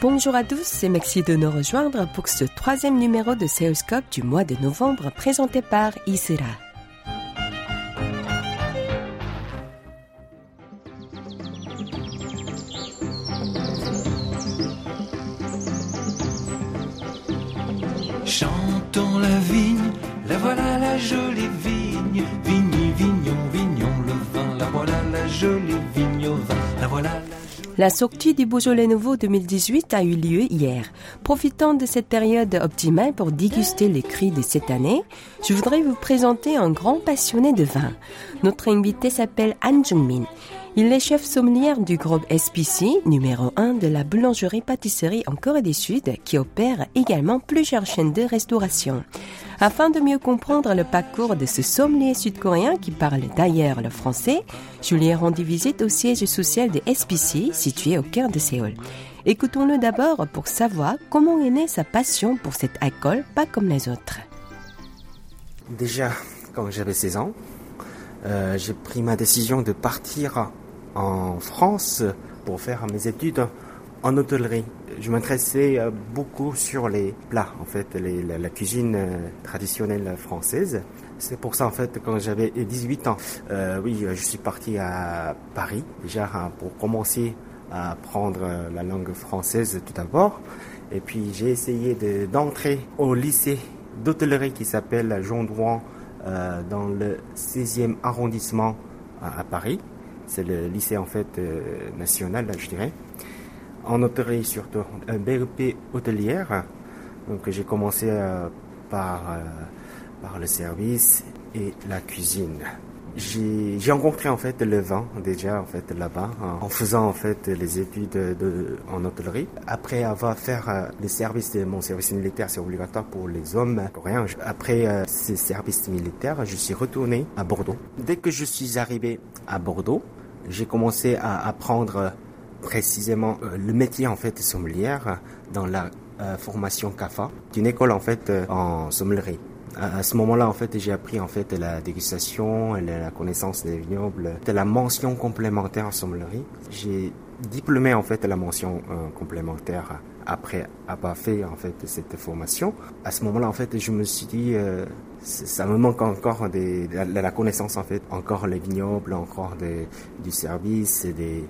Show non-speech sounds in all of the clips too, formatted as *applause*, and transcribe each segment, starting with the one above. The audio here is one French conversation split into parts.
Bonjour à tous et merci de nous rejoindre pour ce troisième numéro de Seoulscope du mois de novembre présenté par Isera. Chantons la vigne, la voilà la jolie vigne, vigne, la la sortie du Beaujolais Nouveau 2018 a eu lieu hier. Profitant de cette période optimale pour déguster les cris de cette année, je voudrais vous présenter un grand passionné de vin. Notre invité s'appelle Han Jung-min. Il est chef sommelier du groupe SPC, numéro 1 de la boulangerie-pâtisserie en Corée du Sud, qui opère également plusieurs chaînes de restauration. Afin de mieux comprendre le parcours de ce sommelier sud-coréen qui parle d'ailleurs le français, ai rendu visite au siège social de SPC, situé au cœur de Séoul. Écoutons-le d'abord pour savoir comment est née sa passion pour cet alcool pas comme les autres. Déjà, quand j'avais 16 ans, euh, j'ai pris ma décision de partir en France pour faire mes études en hôtellerie. Je m'intéressais euh, beaucoup sur les plats, en fait, la, cuisine euh, traditionnelle française. C'est pour ça, en fait, quand j'avais 18 ans, euh, oui, je suis parti à Paris, déjà hein, pour commencer à apprendre la langue française tout d'abord. Et puis j'ai essayé de- d'entrer au lycée d'hôtellerie qui s'appelle Jean dans le 16e arrondissement à Paris. C'est le lycée en fait euh, national, je dirais. En hôtellerie surtout, un BEP hôtelière. Donc j'ai commencé euh, par, euh, par le service et la cuisine. J'ai rencontré en fait le vin déjà en fait là-bas en- faisant en fait les études de, en hôtellerie. Après avoir fait euh, le service mon service militaire, c'est obligatoire pour les hommes coréens. Après euh, ce service militaire, je suis retourné à Bordeaux. Dès que je suis arrivé à Bordeaux, j'ai commencé à apprendre précisément euh, le métier en fait sommelière dans la euh, formation CAFA, d'une école en fait euh, en sommellerie. À, ce moment-là, en fait, j'ai appris en fait la dégustation, la, connaissance des vignobles, de la mention complémentaire en sommellerie. J'ai diplômé en fait la mention euh, complémentaire après avoir fait en fait cette formation. À ce moment-là, en fait, je me suis dit, euh, ça me manque encore de la, connaissance en fait, encore les vignobles, encore du service, des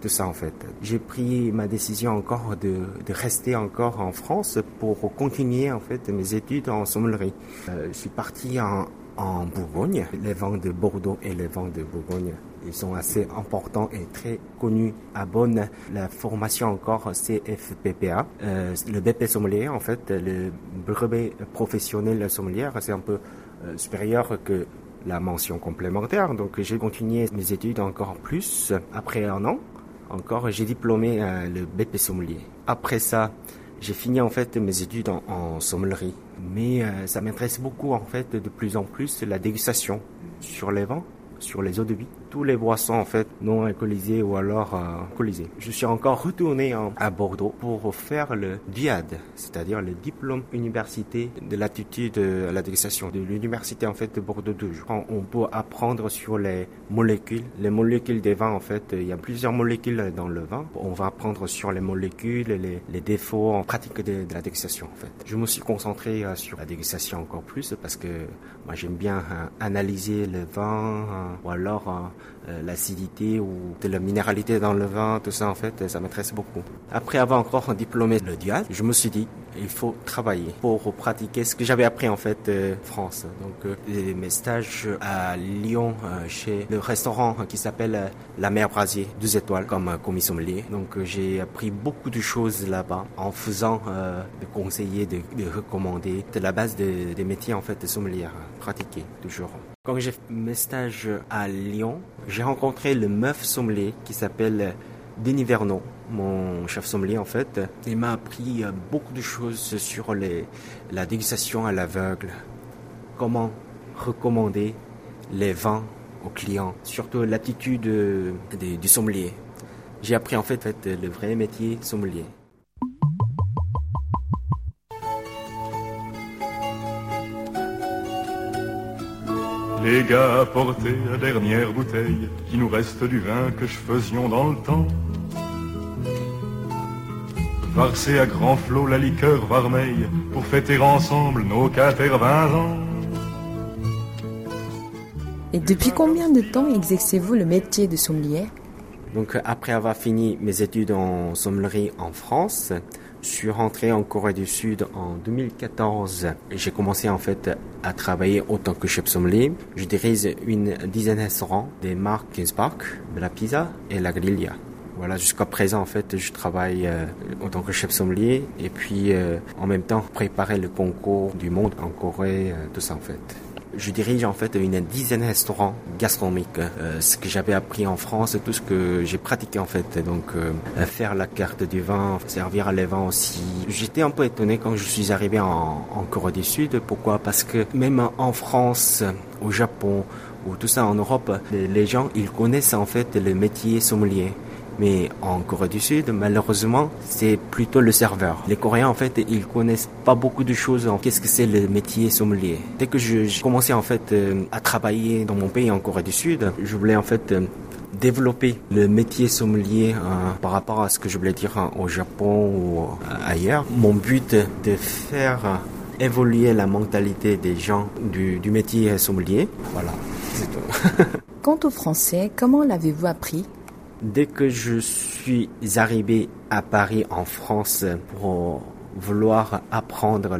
tout ça en fait. J'ai pris ma décision encore de, rester encore en France pour continuer en fait mes études en sommellerie. Euh, je suis parti en, en Bourgogne. Les vins de Bordeaux et les vins de Bourgogne, ils sont assez importants et très connus à Bonn. La formation encore CFPPA, euh, le BP sommelier en fait, le brevet professionnel sommelier, c'est un peu euh, supérieur que la mention complémentaire. Donc j'ai continué mes études encore plus. Après un an, encore, j'ai diplômé euh, le BP sommelier. Après ça, j'ai fini en fait mes études en, en sommellerie. Mais euh, ça m'intéresse beaucoup en fait de plus en plus la dégustation sur les vins, sur les eaux de vie, tous les boissons en fait non alcoolisées ou alors euh, alcoolisées. Je suis encore retourné à Bordeaux pour faire le DIAD, c'est-à-dire le diplôme université de l'attitude à la dégustation de l'université en fait de Bordeaux 2. On, peut apprendre sur les molécules, les molécules des vins en fait. Il y a plusieurs molécules dans le vin. On va apprendre sur les molécules, les, les défauts en pratique de, la dégustation en fait. Je me suis concentré euh, sur la dégustation encore plus parce que moi j'aime bien euh, analyser le vin euh, ou alors euh, euh, l'acidité ou de la minéralité dans le vin, tout ça en fait, ça m'intéresse beaucoup. Après avoir encore diplômé le DIAD, je me suis dit il faut travailler pour pratiquer ce que j'avais appris en fait euh, France. Donc euh, mes stages à Lyon euh, chez le restaurant qui s'appelle euh, La Mer Brasier, deux étoiles comme euh, commis sommelier. Donc euh, j'ai appris beaucoup de choses là-bas en faisant euh, de conseiller, de, de recommander, de la base de- des métiers en fait de sommelier, pratiquer toujours. Quand j'ai fait mes stages à Lyon, j'ai rencontré le meuf sommelier qui s'appelle Denis Vernon, mon chef sommelier en fait. Il m'a appris euh, beaucoup de choses sur la dégustation à l'aveugle, comment recommander les vins aux clients, surtout l'attitude euh, du sommelier. J'ai appris en fait, fait le vrai métier sommelier. Les gars apportaient la dernière bouteille qui nous reste du vin que je faisions dans le temps. Varser à grand flot la liqueur vermeille pour fêter ensemble nos 80 ans. Et depuis combien de temps exercez-vous le métier de sommelier? Donc après avoir fini mes études en sommellerie en France, je suis rentré en Corée du Sud en 2014 et j'ai commencé en fait à travailler autant que chef sommelier. Je dirige une dizaine de restaurants des marques Kingspark, la Pizza et la Grilla. Voilà, jusqu'à présent en fait, je travaille euh, en tant que chef sommelier et puis euh, en même temps préparer le concours du monde en Corée, euh, tout ça en fait. Je dirige en fait une dizaine de restaurants gastronomiques. Euh, ce que j'avais appris en France, tout ce que j'ai pratiqué en fait. Donc euh, faire la carte du vin, servir les vins aussi. J'étais un peu étonné quand je suis arrivé en, Corée du Sud. Pourquoi? Parce que même en France, au Japon, ou tout ça en Europe, les, les gens ils connaissent en fait le métier sommelier. Mais en Corée du Sud, malheureusement, c'est plutôt le serveur. Les Coréens, en fait, ils connaissent pas beaucoup de choses en qu'est-ce que c'est le métier sommelier. Dès que j'ai commencé, en fait, euh, à travailler dans mon pays, en Corée du Sud, je voulais, en fait, euh, développer le métier sommelier euh, par rapport à ce que je voulais dire hein, au Japon ou ailleurs. Mon but de faire évoluer la mentalité des gens du, du métier sommelier. Voilà, c'est tout. *laughs* Quant au français, comment l'avez-vous appris? Dès que je suis arrivé à Paris en France pour vouloir apprendre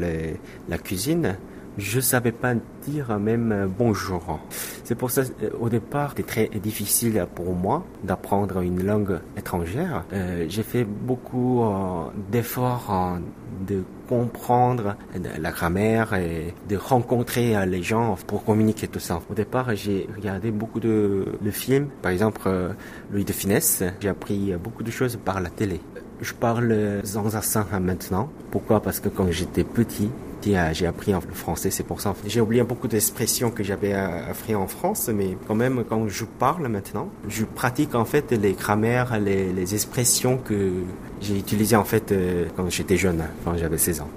la cuisine, je savais pas dire même bonjour. C'est pour ça, au départ, c'était très difficile pour moi d'apprendre une langue étrangère. Euh, j'ai fait beaucoup euh, d'efforts euh, de comprendre la grammaire et de rencontrer les gens pour communiquer tout ça. Au départ, j'ai regardé beaucoup de, films, par exemple euh, Louis de Finesse. J'ai appris beaucoup de choses par la télé. Je parle zanzassin maintenant. Pourquoi? Parce que quand j'étais petit, j'ai appris le français, c'est pour ça. J'ai oublié beaucoup d'expressions que j'avais appris en France, mais quand même, quand je parle maintenant, je pratique en fait les grammaires, les, les expressions que j'ai utilisées en fait euh, quand j'étais jeune, quand j'avais 16 ans.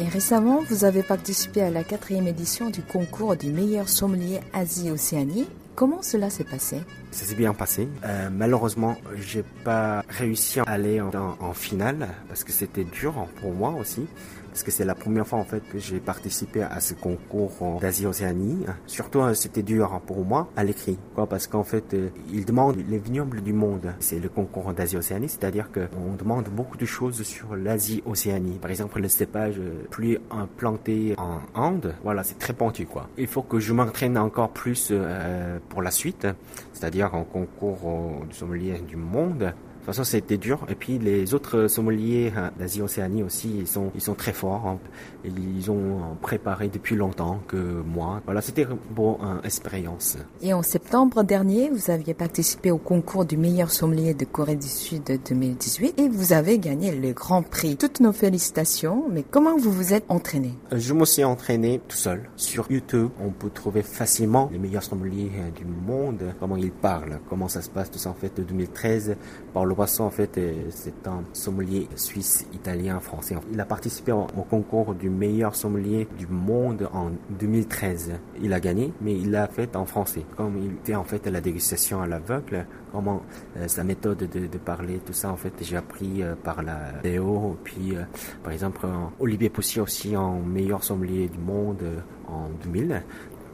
Et récemment, vous avez participé à la quatrième édition du concours du meilleur sommelier Asie-Océanie. Comment cela s'est passé? Ça s'est bien passé. Euh, malheureusement, j'ai pas réussi à aller en, en finale parce que c'était dur pour moi aussi parce que c'est la première fois en fait que j'ai participé à ce concours d'Asie-Océanie. Surtout, c'était dur pour moi à l'écrit, quoi, parce qu'en fait, euh, ils demandent les vignobles du monde. C'est le concours d'Asie-Océanie, c'est-à-dire qu'on demande beaucoup de choses sur l'Asie-Océanie. Par exemple, le cépage plus implanté en Inde, voilà, c'est très pointu, quoi. Il faut que je m'entraîne encore plus euh, pour la suite, c'est-à-dire en concours du sommelier du monde. De toute façon, c'était dur. Et puis les autres sommeliers d'Asie-Océanie aussi, ils sont, ils sont très forts. Hein. Ils ont préparé depuis longtemps que moi. Voilà, c'était une bonne expérience. Et en septembre dernier, vous aviez participé au concours du meilleur sommelier de Corée du Sud 2018 et vous avez gagné le grand prix. Toutes nos félicitations. Mais comment vous vous êtes entraîné? Je me suis entraîné tout seul. Sur YouTube, on peut trouver facilement les meilleurs sommeliers du monde, comment ils parlent, comment ça se passe tout ça en fait de 2013 par le Poisson, en fait, c'est un sommelier suisse, italien, français. Il a participé au concours du meilleur sommelier du monde en 2013. Il a gagné, mais il l'a fait en français. Comme il fait en fait la dégustation à l'aveugle, comment euh, sa méthode de, de, parler, tout ça, en fait, j'ai appris euh, par la vidéo. Puis, euh, par exemple, Olivier Poussier aussi en meilleur sommelier du monde en 2000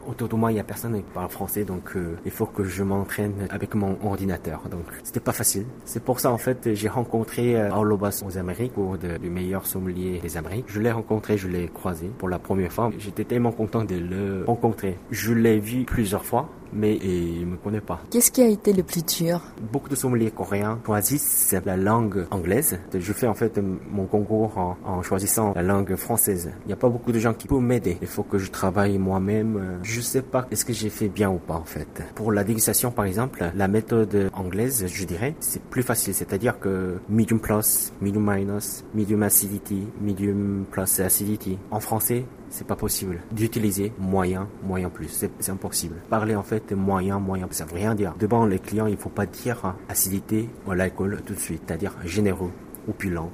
autour de moi, il y a personne qui parle français, donc euh, il faut que je m'entraîne avec mon ordinateur. Donc c'était pas facile. C'est pour ça en fait j'ai rencontré euh, Lobas aux Amériques, ou de, du meilleur sommelier des Amériques. Je l'ai rencontré, je l'ai croisé pour la première fois. J'étais tellement content de le rencontrer. Je l'ai vu plusieurs fois mais il me connaît pas. Qu'est-ce qui a été le plus dur? Beaucoup de sommeliers coréens choisissent la langue anglaise. Je fais en fait mon concours en, en choisissant la langue française. Il n'y a pas beaucoup de gens qui peuvent m'aider. Il faut que je travaille moi-même. Je sais pas est-ce que j'ai fait bien ou pas en fait. Pour la dégustation par exemple, la méthode anglaise, je dirais, c'est plus facile. C'est-à-dire que medium plus, medium minus, medium acidity, medium plus acidity. En français, c'est pas possible d'utiliser moyen, moyen plus. C'est impossible. Parler en fait moyen, moyen, ça veut rien dire. Devant les clients, il faut pas dire acidité ou l'alcool tout de suite, c'est-à-dire généreux, opulent,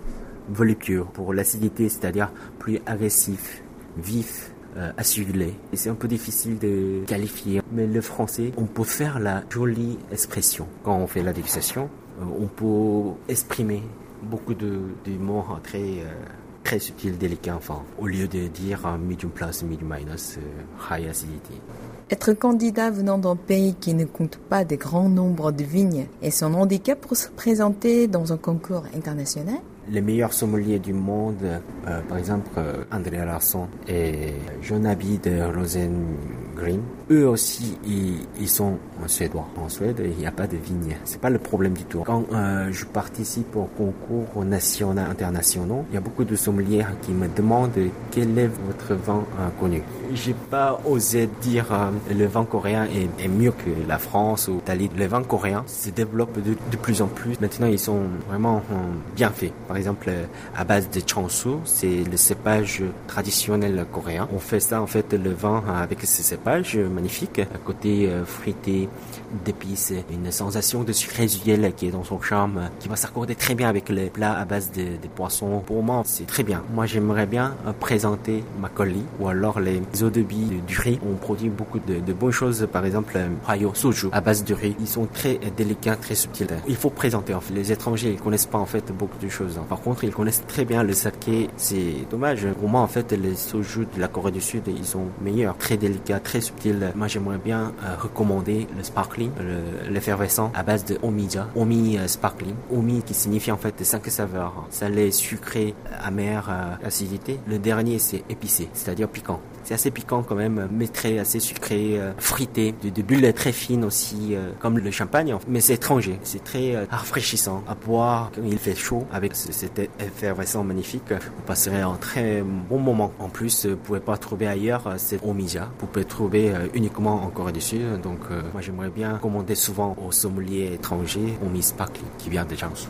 voluptueux. Pour l'acidité, c'est-à-dire plus agressif, vif, euh, acidulé. C'est un peu difficile de qualifier. Mais le français, on peut faire la jolie expression. Quand on fait la dégustation, euh, on peut exprimer beaucoup de, mots très, euh, très subtils, délicats. Enfin, au lieu de dire euh, medium plus, medium minus, high acidity. Être candidat venant d'un pays qui ne compte pas de grands nombres de vignes est son handicap pour se présenter dans un concours international les meilleurs sommeliers du monde, euh, par exemple euh, Andrea Larson et John Abbey de Rosengreen, eux aussi ils, ils sont suédois. En Suède, il n'y a pas de vignes. C'est pas le problème du tout. Quand euh, je participe au concours national internationaux, il y a beaucoup de sommeliers qui me demandent quel est votre vin euh, connu. J'ai pas osé dire euh, le vin coréen est, est, mieux que la France ou l'Italie. Le vin coréen se développe de, de, plus en plus. Maintenant, ils sont vraiment bien faits. Par exemple, à base de chansu, c'est le cépage traditionnel coréen. On fait ça en fait le vin avec ce cépage magnifique, à côté euh, fruité d'épices, une sensation de sucre résiduel qui est dans son charme, qui va s'accorder très bien avec les plats à base de, de poissons. Pour moi, c'est très bien. Moi, j'aimerais bien euh, présenter ma colis ou alors les eaux de billes du riz. On produit beaucoup de, bonnes choses, par exemple, hayo soju à base de riz. Ils sont très délicats, très subtils. Il faut présenter. En fait, les étrangers, ils connaissent pas en fait beaucoup de choses. Par contre, ils connaissent très bien le saké. C'est dommage. Pour moi, en fait, les soju de la Corée du Sud, ils sont meilleurs, très délicats, très subtils. Moi, j'aimerais bien euh, recommander le sparkling, l'effervescent à base de omija, omi euh, sparkling, omi qui signifie en fait cinq saveurs, salé, sucré, amer, euh, acidité. Le dernier, c'est épicé, c'est-à-dire piquant. C'est assez piquant quand même, mais très assez sucré, euh, frité, de, de, bulles très fines aussi, euh, comme le champagne. Mais c'est étranger, c'est très euh, rafraîchissant à boire quand il fait chaud avec cet effervescent magnifique. Vous passerez un très bon moment. En plus, vous pouvez pas trouver ailleurs c'est omija. Vous pouvez trouver uniquement en Corée du Sud. Donc, moi, j'aimerais bien commander souvent aux sommeliers étrangers Omi Sparkling qui vient de Jiangsu.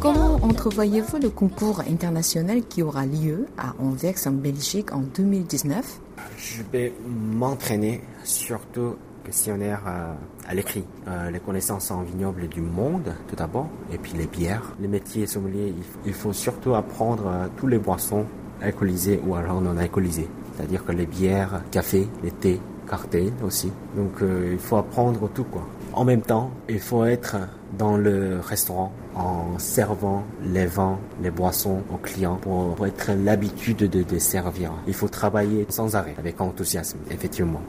Comment entrevoyez-vous le concours international qui aura lieu à Anvers en Belgique en 2019 Je vais m'entraîner surtout questionnaire euh, à l'écrit, euh, les connaissances en vignoble du monde tout d'abord, et puis les bières. Les métiers sommeliers, il, faut surtout apprendre euh, tous les boissons alcoolisées ou alors non alcoolisées, c'est-à-dire que les bières, café, les thés, aussi. Donc euh, il faut apprendre tout quoi. En même temps, il faut être dans le restaurant en servant les vins, les boissons aux clients pour, pour être l'habitude de, de servir. Il faut travailler sans arrêt, avec enthousiasme, effectivement.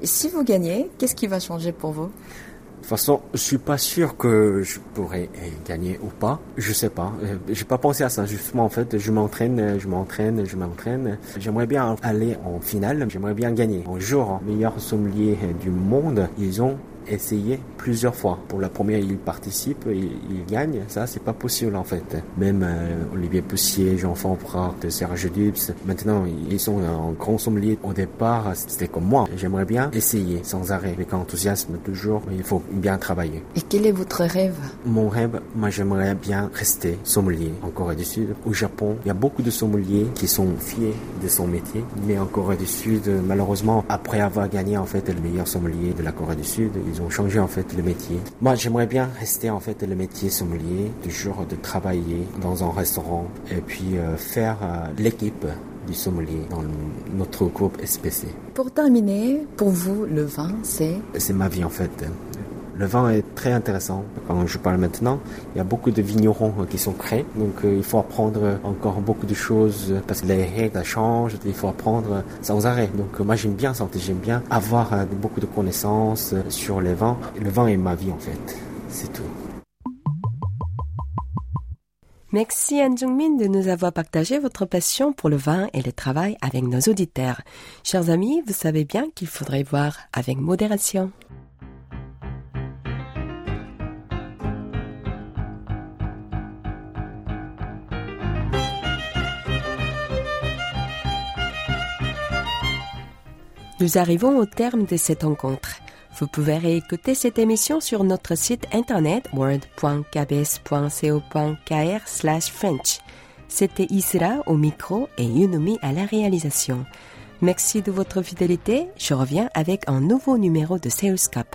Et si vous gagnez, qu'est-ce qui va changer pour vous? De toute façon, je suis pas sûr que je pourrais gagner ou pas. Je sais pas. J'ai pas pensé à ça. Justement, en fait, je m'entraîne, je m'entraîne, je m'entraîne. J'aimerais bien aller en finale. J'aimerais bien gagner. Un jour, meilleur sommelier du monde, ils ont essayé plusieurs fois. Pour la première, il participe, il, il gagne. Ça, c'est pas possible en fait. Même euh, Olivier Poussier, Jean-François Prat, Serge Dubs, maintenant, ils sont en grand sommelier. Au départ, c'était comme moi. J'aimerais bien essayer sans arrêt, avec enthousiasme toujours. Il faut bien travailler. Et quel est votre rêve? Mon rêve, moi, j'aimerais bien rester sommelier en Corée du Sud. Au Japon, il y a beaucoup de sommeliers qui sont fiers de son métier. Mais en Corée du Sud, malheureusement, après avoir gagné en fait le meilleur sommelier de la Corée du Sud, ils ont changé en fait le métier. Moi, j'aimerais bien rester en fait le métier sommelier, toujours de travailler dans un restaurant et puis euh, faire euh, l'équipe du sommelier dans le, notre groupe SPC. Pour terminer, pour vous, le vin, c'est? C'est ma vie en fait. Le vin est très intéressant. Quand je parle maintenant, il y a beaucoup de vignerons qui sont créés, donc euh, il faut apprendre encore beaucoup de choses parce que les règles changent. Il faut apprendre sans arrêt. Donc moi j'aime bien ça, j'aime bien avoir euh, beaucoup de connaissances sur les vins. Le vin est ma vie en fait. C'est tout. Merci Anne de nous avoir partagé votre passion pour le vin et le travail avec nos auditeurs. Chers amis, vous savez bien qu'il faudrait voir avec modération. Nous arrivons au terme de cette rencontre. Vous pouvez réécouter cette émission sur notre site internet word.kbs.co.kr/french. C'était Isra au micro et Yunumi à la réalisation. Merci de votre fidélité. Je reviens avec un nouveau numéro de Cup.